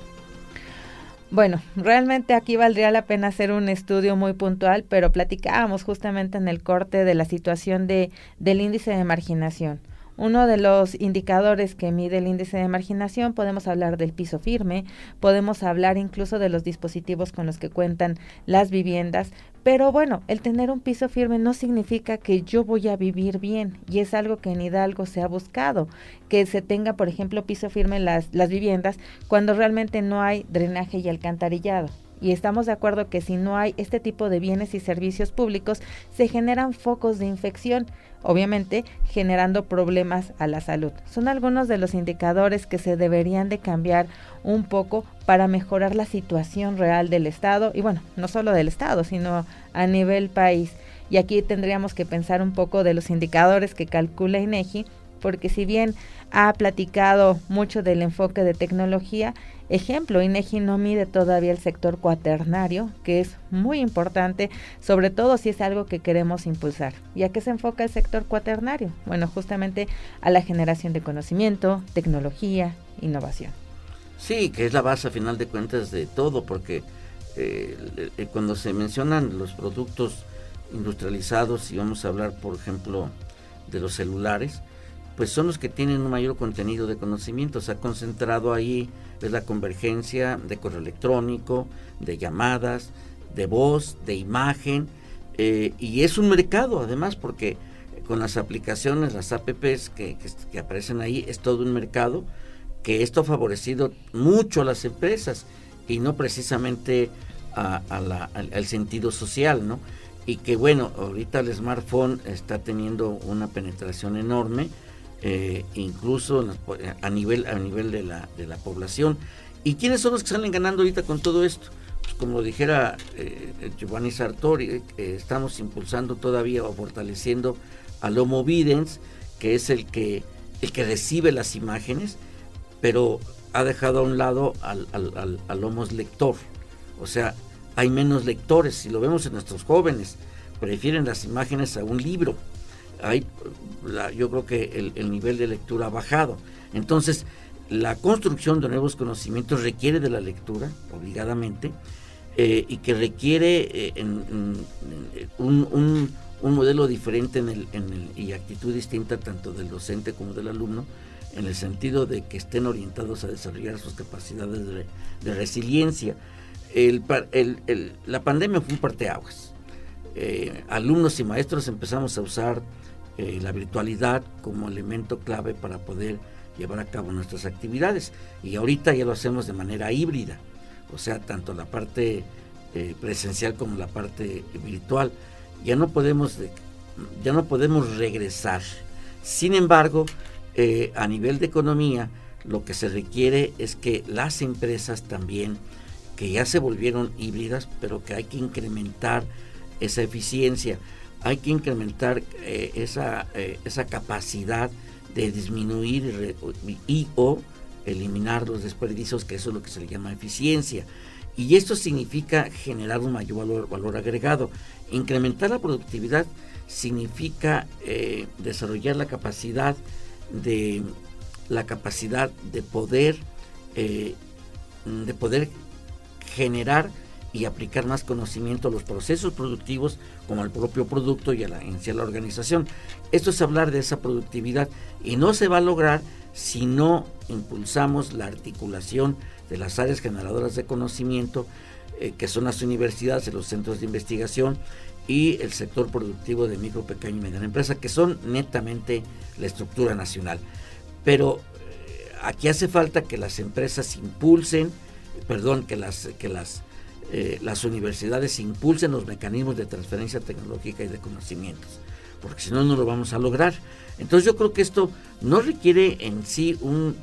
Bueno, realmente aquí valdría la pena hacer un estudio muy puntual, pero platicábamos justamente en el corte de la situación de, del índice de marginación. Uno de los indicadores que mide el índice de marginación, podemos hablar del piso firme, podemos hablar incluso de los dispositivos con los que cuentan las viviendas, pero bueno, el tener un piso firme no significa que yo voy a vivir bien y es algo que en Hidalgo se ha buscado, que se tenga, por ejemplo, piso firme en las, las viviendas cuando realmente no hay drenaje y alcantarillado. Y estamos de acuerdo que si no hay este tipo de bienes y servicios públicos, se generan focos de infección, obviamente generando problemas a la salud. Son algunos de los indicadores que se deberían de cambiar un poco para mejorar la situación real del Estado y bueno, no solo del Estado, sino a nivel país. Y aquí tendríamos que pensar un poco de los indicadores que calcula INEGI, porque si bien ha platicado mucho del enfoque de tecnología, Ejemplo, INEGI no mide todavía el sector cuaternario, que es muy importante, sobre todo si es algo que queremos impulsar. ¿Y a qué se enfoca el sector cuaternario? Bueno, justamente a la generación de conocimiento, tecnología, innovación. Sí, que es la base a final de cuentas de todo, porque cuando se mencionan los productos industrializados, y vamos a hablar, por ejemplo, de los celulares, pues son los que tienen un mayor contenido de conocimiento. Se ha concentrado ahí es la convergencia de correo electrónico, de llamadas, de voz, de imagen, eh, y es un mercado además porque con las aplicaciones, las apps que, que, aparecen ahí, es todo un mercado que esto ha favorecido mucho a las empresas y no precisamente al, sentido social, ¿no? Y que bueno, ahorita el smartphone está teniendo una penetración enorme, eh, incluso a nivel, a nivel de, la, de la población. ¿Y quiénes son los que salen ganando ahorita con todo esto? Pues como dijera eh, Giovanni Sartori, eh, estamos impulsando todavía o fortaleciendo al Homo Videns, que es el que, el que recibe las imágenes, pero ha dejado a un lado al, al, al, Homo lector. O sea, hay menos lectores, si lo vemos en nuestros jóvenes, prefieren las imágenes a un libro hay, yo creo que el, nivel de lectura ha bajado. Entonces, la construcción de nuevos conocimientos requiere de la lectura, obligadamente, eh, y que requiere eh, un, modelo diferente en el, y actitud distinta tanto del docente como del alumno, en el sentido de que estén orientados a desarrollar sus capacidades de, resiliencia. la pandemia fue un parteaguas. Eh, alumnos y maestros empezamos a usar eh, la virtualidad como elemento clave para poder llevar a cabo nuestras actividades. Y ahorita ya lo hacemos de manera híbrida, o sea, tanto la parte eh, presencial como la parte virtual. Ya no podemos, ya no podemos regresar. Sin embargo, eh, a nivel de economía, lo que se requiere es que las empresas también, que ya se volvieron híbridas, pero que hay que incrementar esa eficiencia hay que incrementar eh, esa, eh, esa capacidad de disminuir y, o eliminar los desperdicios, que eso es lo que se le llama eficiencia. Y esto significa generar un mayor valor, agregado. Incrementar la productividad significa eh, desarrollar la capacidad de la capacidad de poder de poder generar y aplicar más conocimiento a los procesos productivos como al propio producto y a la, en sí a la organización. Esto es hablar de esa productividad y no se va a lograr si no impulsamos la articulación de las áreas generadoras de conocimiento eh, que son las universidades, los centros de investigación y el sector productivo de micro, pequeña y mediana empresa, que son netamente la estructura nacional. Pero eh, aquí hace falta que las empresas impulsen, perdón, que las, que las eh, las universidades impulsen los mecanismos de transferencia tecnológica y de conocimientos, porque si no, no lo vamos a lograr. Entonces yo creo que esto no requiere en sí un,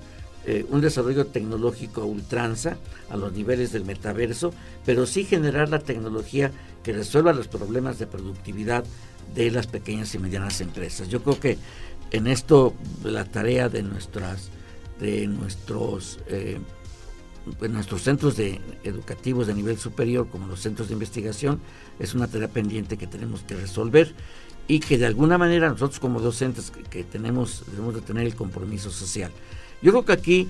eh, un desarrollo tecnológico a ultranza a los niveles del metaverso, pero sí generar la tecnología que resuelva los problemas de productividad de las pequeñas y medianas empresas. Yo creo que en esto la tarea de nuestras de nuestros eh, pues, nuestros centros de, educativos de nivel superior, como los centros de investigación, es una tarea pendiente que tenemos que resolver y que de alguna manera nosotros como docentes que, tenemos, debemos de tener el compromiso social. Yo creo que aquí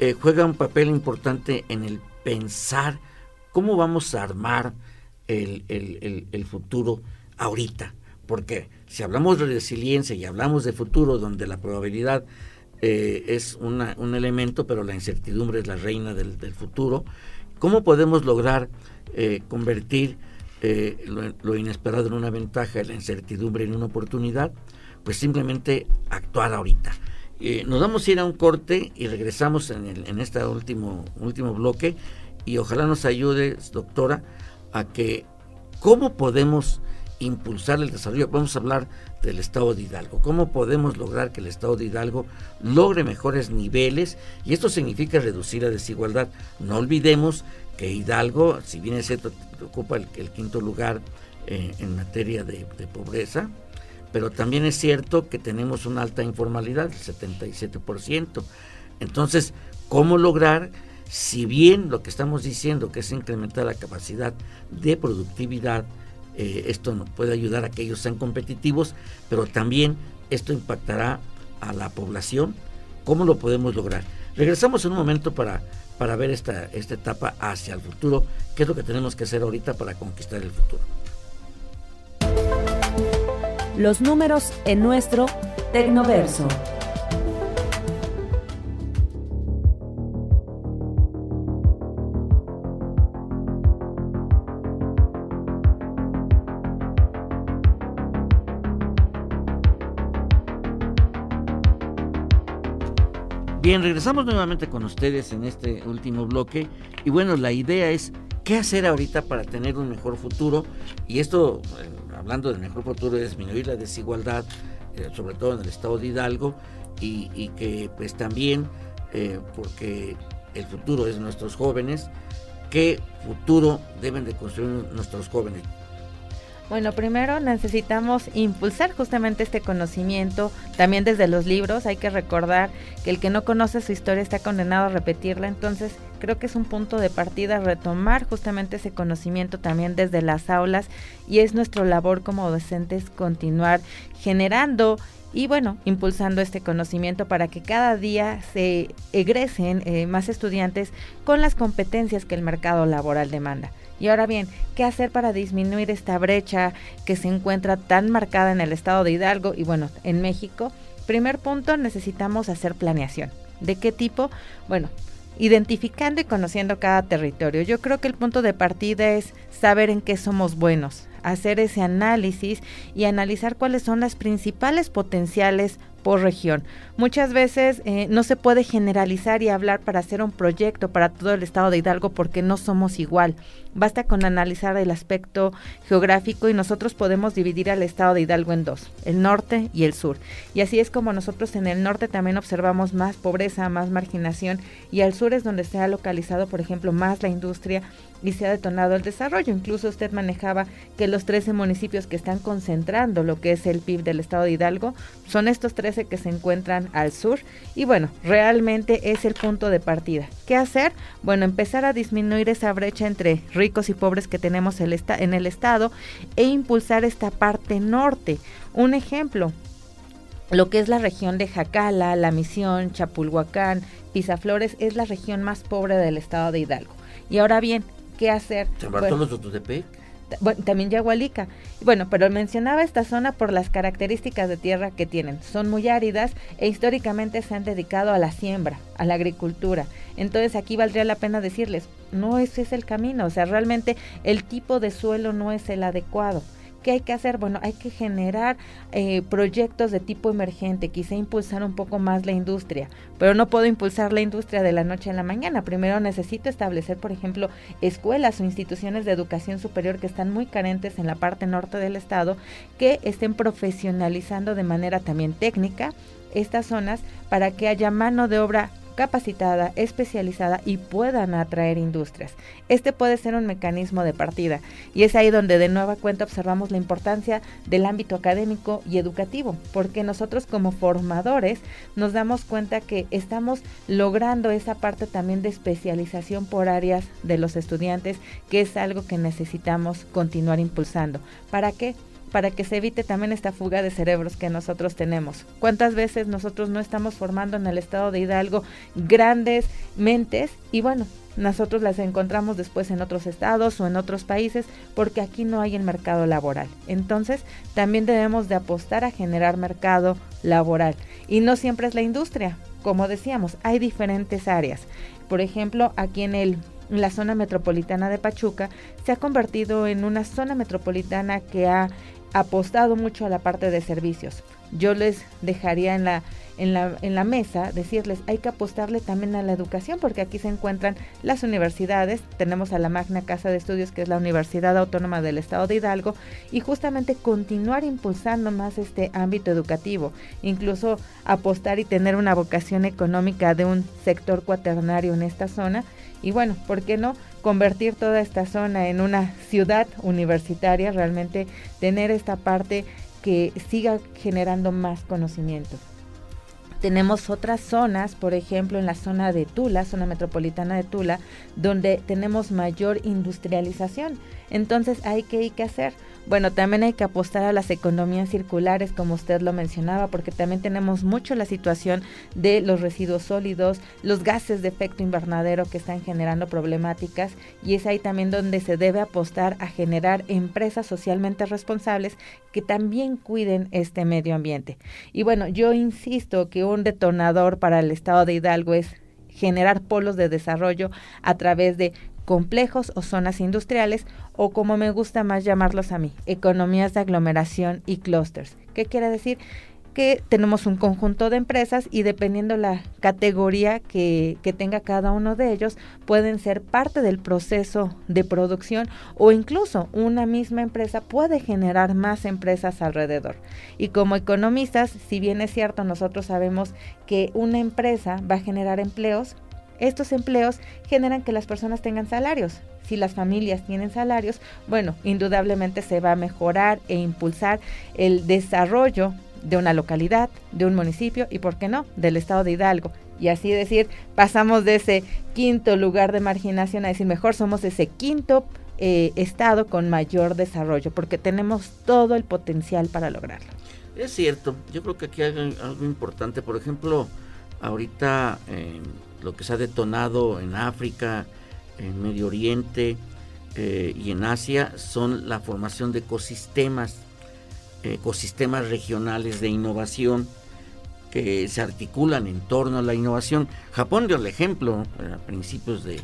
eh, juega un papel importante en el pensar cómo vamos a armar el, el futuro ahorita. Porque si hablamos de resiliencia y hablamos de futuro donde la probabilidad eh, es un elemento, pero la incertidumbre es la reina del, futuro. ¿Cómo podemos lograr eh, convertir eh, lo, inesperado en una ventaja, la incertidumbre en una oportunidad? Pues simplemente actuar ahorita. nos vamos a ir a un corte y regresamos en, el, en este último, último bloque y ojalá nos ayude, doctora, a que cómo podemos impulsar el desarrollo. Vamos a hablar del Estado de Hidalgo. ¿Cómo podemos lograr que el Estado de Hidalgo logre mejores niveles? Y esto significa reducir la desigualdad. No olvidemos que Hidalgo, si bien es cierto, ocupa el, quinto lugar eh, en materia de, pobreza, pero también es cierto que tenemos una alta informalidad, el 77%. Entonces, ¿cómo lograr, si bien lo que estamos diciendo que es incrementar la capacidad de productividad, eh, esto nos puede ayudar a que ellos sean competitivos, pero también esto impactará a la población. ¿Cómo lo podemos lograr? Regresamos en un momento para, para ver esta, esta etapa hacia el futuro, qué es lo que tenemos que hacer ahorita para conquistar el futuro. Los números en nuestro Tecnoverso. Bien, regresamos nuevamente con ustedes en este último bloque y bueno, la idea es qué hacer ahorita para tener un mejor futuro y esto, eh, hablando del mejor futuro, es disminuir la desigualdad, eh, sobre todo en el estado de Hidalgo y, que pues también, eh, porque el futuro es nuestros jóvenes, qué futuro deben de construir nuestros jóvenes. Bueno, primero necesitamos impulsar justamente este conocimiento, también desde los libros. Hay que recordar que el que no conoce su historia está condenado a repetirla, entonces creo que es un punto de partida retomar justamente ese conocimiento también desde las aulas y es nuestra labor como docentes continuar generando y bueno, impulsando este conocimiento para que cada día se egresen eh, más estudiantes con las competencias que el mercado laboral demanda. Y ahora bien, ¿qué hacer para disminuir esta brecha que se encuentra tan marcada en el estado de Hidalgo y bueno, en México? Primer punto, necesitamos hacer planeación. ¿De qué tipo? Bueno, identificando y conociendo cada territorio. Yo creo que el punto de partida es saber en qué somos buenos, hacer ese análisis y analizar cuáles son las principales potenciales por región. Muchas veces eh, no se puede generalizar y hablar para hacer un proyecto para todo el estado de Hidalgo porque no somos igual. Basta con analizar el aspecto geográfico y nosotros podemos dividir al estado de Hidalgo en dos, el norte y el sur. Y así es como nosotros en el norte también observamos más pobreza, más marginación y al sur es donde se ha localizado, por ejemplo, más la industria y se ha detonado el desarrollo. Incluso usted manejaba que los 13 municipios que están concentrando lo que es el PIB del estado de Hidalgo son estos 13 que se encuentran al sur y bueno, realmente es el punto de partida. ¿Qué hacer? Bueno, empezar a disminuir esa brecha entre ricos y pobres que tenemos en el estado e impulsar esta parte norte. Un ejemplo, lo que es la región de Jacala, La Misión, Chapulhuacán, Pisaflores es la región más pobre del estado de Hidalgo. Y ahora bien, qué hacer. ¿San Bartolo bueno, también Yagualica. Bueno, pero mencionaba esta zona por las características de tierra que tienen. Son muy áridas e históricamente se han dedicado a la siembra, a la agricultura. Entonces aquí valdría la pena decirles, no ese es el camino, o sea, realmente el tipo de suelo no es el adecuado. ¿Qué hay que hacer? Bueno, hay que generar eh, proyectos de tipo emergente, quizá impulsar un poco más la industria, pero no puedo impulsar la industria de la noche a la mañana. Primero necesito establecer, por ejemplo, escuelas o instituciones de educación superior que están muy carentes en la parte norte del estado, que estén profesionalizando de manera también técnica estas zonas para que haya mano de obra capacitada, especializada y puedan atraer industrias. Este puede ser un mecanismo de partida y es ahí donde de nueva cuenta observamos la importancia del ámbito académico y educativo, porque nosotros como formadores nos damos cuenta que estamos logrando esa parte también de especialización por áreas de los estudiantes, que es algo que necesitamos continuar impulsando. ¿Para qué? Para que se evite también esta fuga de cerebros que nosotros tenemos. ¿Cuántas veces nosotros no estamos formando en el estado de Hidalgo grandes mentes y bueno, nosotros las encontramos después en otros estados o en otros países porque aquí no hay el mercado laboral. Entonces, también debemos de apostar a generar mercado laboral y no siempre es la industria. Como decíamos, hay diferentes áreas. Por ejemplo, aquí en el la zona metropolitana de Pachuca se ha convertido en una zona metropolitana que ha apostado mucho a la parte de servicios. Yo les dejaría en la, en la, en la mesa decirles, hay que apostarle también a la educación, porque aquí se encuentran las universidades, tenemos a la Magna Casa de Estudios, que es la Universidad Autónoma del Estado de Hidalgo, y justamente continuar impulsando más este ámbito educativo, incluso apostar y tener una vocación económica de un sector cuaternario en esta zona, y bueno, ¿por qué no? Convertir toda esta zona en una ciudad universitaria, realmente tener esta parte que siga generando más conocimiento. Tenemos otras zonas, por ejemplo, en la zona de Tula, zona metropolitana de Tula, donde tenemos mayor industrialización. Entonces, ¿hay que, hay que hacer? Bueno, también hay que apostar a las economías circulares, como usted lo mencionaba, porque también tenemos mucho la situación de los residuos sólidos, los gases de efecto invernadero que están generando problemáticas y es ahí también donde se debe apostar a generar empresas socialmente responsables que también cuiden este medio ambiente. Y bueno, yo insisto que un detonador para el estado de Hidalgo es generar polos de desarrollo a través de complejos o zonas industriales o como me gusta más llamarlos a mí, economías de aglomeración y clusters. ¿Qué quiere decir? que tenemos un conjunto de empresas y dependiendo la categoría que, que, tenga cada uno de ellos, pueden ser parte del proceso de producción o incluso una misma empresa puede generar más empresas alrededor. Y como economistas, si bien es cierto, nosotros sabemos que una empresa va a generar empleos, estos empleos generan que las personas tengan salarios. Si las familias tienen salarios, bueno, indudablemente se va a mejorar e impulsar el desarrollo de una localidad, de un municipio y, ¿por qué no?, del estado de Hidalgo. Y así decir, pasamos de ese quinto lugar de marginación a decir, mejor somos ese quinto eh, estado con mayor desarrollo, porque tenemos todo el potencial para lograrlo. Es cierto, yo creo que aquí hay algo importante, por ejemplo, ahorita lo que se ha detonado en África, en Medio Oriente eh, y en Asia son la formación de ecosistemas, ecosistemas regionales de innovación que se articulan en torno a la innovación. Japón dio el ejemplo a principios de,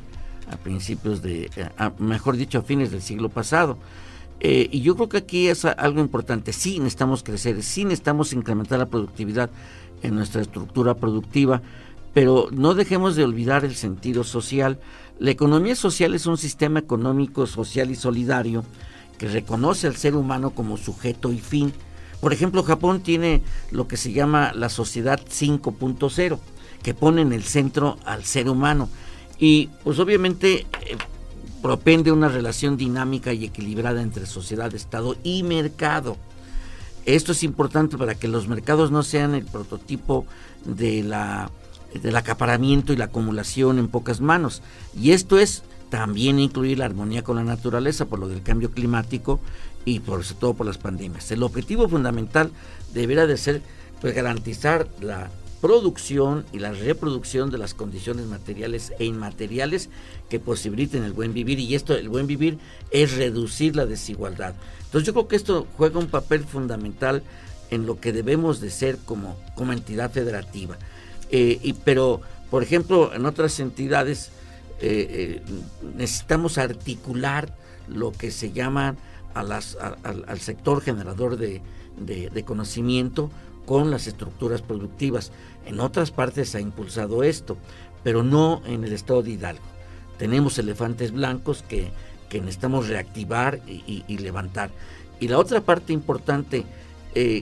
a principios de, mejor dicho, a fines del siglo pasado. Eh, y yo creo que aquí es algo importante. Sí necesitamos crecer, sí necesitamos incrementar la productividad en nuestra estructura productiva, pero no dejemos de olvidar el sentido social. La economía social es un sistema económico, social y solidario que reconoce al ser humano como sujeto y fin. Por ejemplo, Japón tiene lo que se llama la sociedad 5.0, que pone en el centro al ser humano. Y pues obviamente eh, propende una relación dinámica y equilibrada entre sociedad, Estado y mercado. Esto es importante para que los mercados no sean el prototipo de la del acaparamiento y la acumulación en pocas manos. Y esto es también incluir la armonía con la naturaleza por lo del cambio climático y por sobre todo por las pandemias. El objetivo fundamental deberá de ser pues, garantizar la producción y la reproducción de las condiciones materiales e inmateriales que posibiliten el buen vivir y esto el buen vivir es reducir la desigualdad. Entonces yo creo que esto juega un papel fundamental en lo que debemos de ser como, como entidad federativa. Eh, y, pero, por ejemplo, en otras entidades eh, eh, necesitamos articular lo que se llama a las, al sector generador de, conocimiento con las estructuras productivas. En otras partes se ha impulsado esto, pero no en el estado de Hidalgo. Tenemos elefantes blancos que, necesitamos reactivar y, levantar. Y la otra parte importante,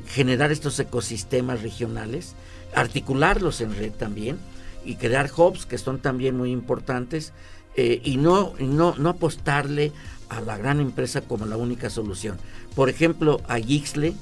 generar estos ecosistemas regionales articularlos en red también y crear hubs que son también muy importantes eh, y no, no, no apostarle a la gran empresa como la única solución. Por ejemplo, a Gixle,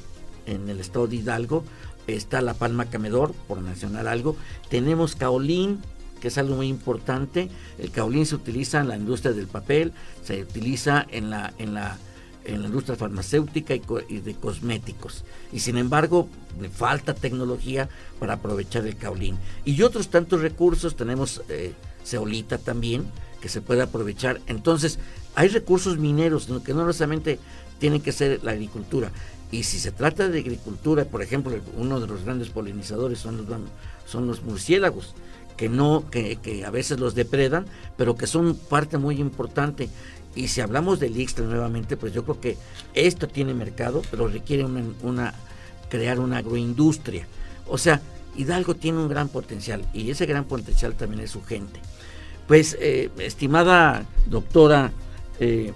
en el estado de Hidalgo, está La Palma Camedor, por mencionar algo. Tenemos Caolín, que es algo muy importante. El caolín se utiliza en la industria del papel, se utiliza en la, en la en la industria farmacéutica y, de cosméticos. Y sin embargo, falta tecnología para aprovechar el caolín. Y otros tantos recursos, tenemos eh, ceolita también, que se puede aprovechar. Entonces, hay recursos mineros que no necesariamente tienen que ser la agricultura. Y si se trata de agricultura, por ejemplo, uno de los grandes polinizadores son los, son los murciélagos, que no, que, que, a veces los depredan, pero que son parte muy importante y si hablamos del Ixtle nuevamente, pues yo creo que esto tiene mercado, pero requiere una, crear una agroindustria. O sea, Hidalgo tiene un gran potencial y ese gran potencial también es su gente. Pues, eh, estimada doctora eh,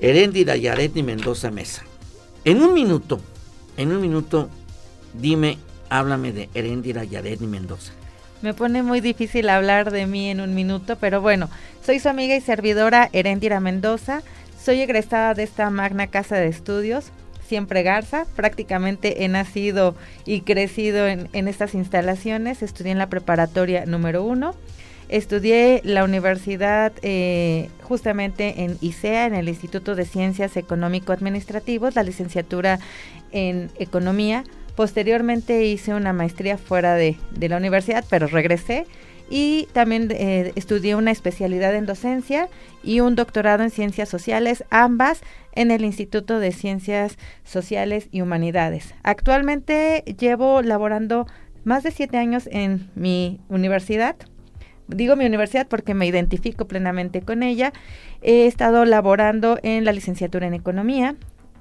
Herendira Yaretni Mendoza Mesa, en un minuto, en un minuto, dime, háblame de Herendira Yaretni Mendoza. Me pone muy difícil hablar de mí en un minuto, pero bueno, soy su amiga y servidora Herendira Mendoza. Soy egresada de esta magna casa de estudios, siempre Garza. Prácticamente he nacido y crecido en, estas instalaciones. Estudié en la preparatoria número uno. Estudié la universidad eh, justamente en ICEA, en el Instituto de Ciencias Económico-Administrativos, la licenciatura en Economía. Posteriormente hice una maestría fuera de, la universidad, pero regresé y también eh, estudié una especialidad en docencia y un doctorado en ciencias sociales, ambas en el Instituto de Ciencias Sociales y Humanidades. Actualmente llevo laborando más de siete años en mi universidad. Digo mi universidad porque me identifico plenamente con ella. He estado laborando en la licenciatura en economía,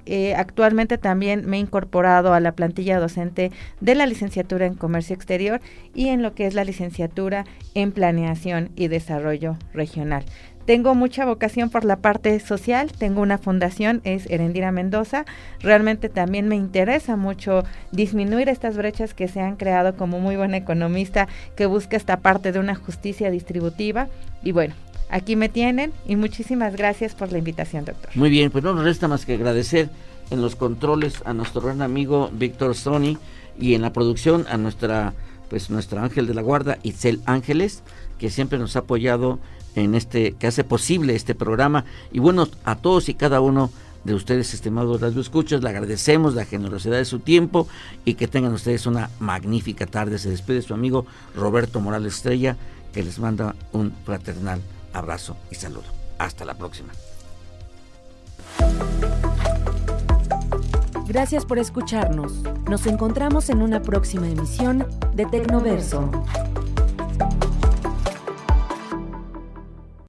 eh, actualmente también me he incorporado a la plantilla docente de la licenciatura en Comercio Exterior y en lo que es la licenciatura en Planeación y Desarrollo Regional. Tengo mucha vocación por la parte social, tengo una fundación, es Herendira Mendoza. Realmente también me interesa mucho disminuir estas brechas que se han creado como muy buena economista que busca esta parte de una justicia distributiva. Y bueno, aquí me tienen y muchísimas gracias por la invitación, doctor. Muy bien, pues no nos resta más que agradecer en los controles a nuestro gran amigo Víctor Sony y en la producción a nuestra pues nuestra ángel de la guarda Itzel Ángeles que siempre nos ha apoyado en este que hace posible este programa y bueno a todos y cada uno de ustedes estimados radio escuchas le agradecemos la generosidad de su tiempo y que tengan ustedes una magnífica tarde se despide su amigo Roberto Morales Estrella que les manda un fraternal Abrazo y saludo. Hasta la próxima. Gracias por escucharnos. Nos encontramos en una próxima emisión de Tecnoverso.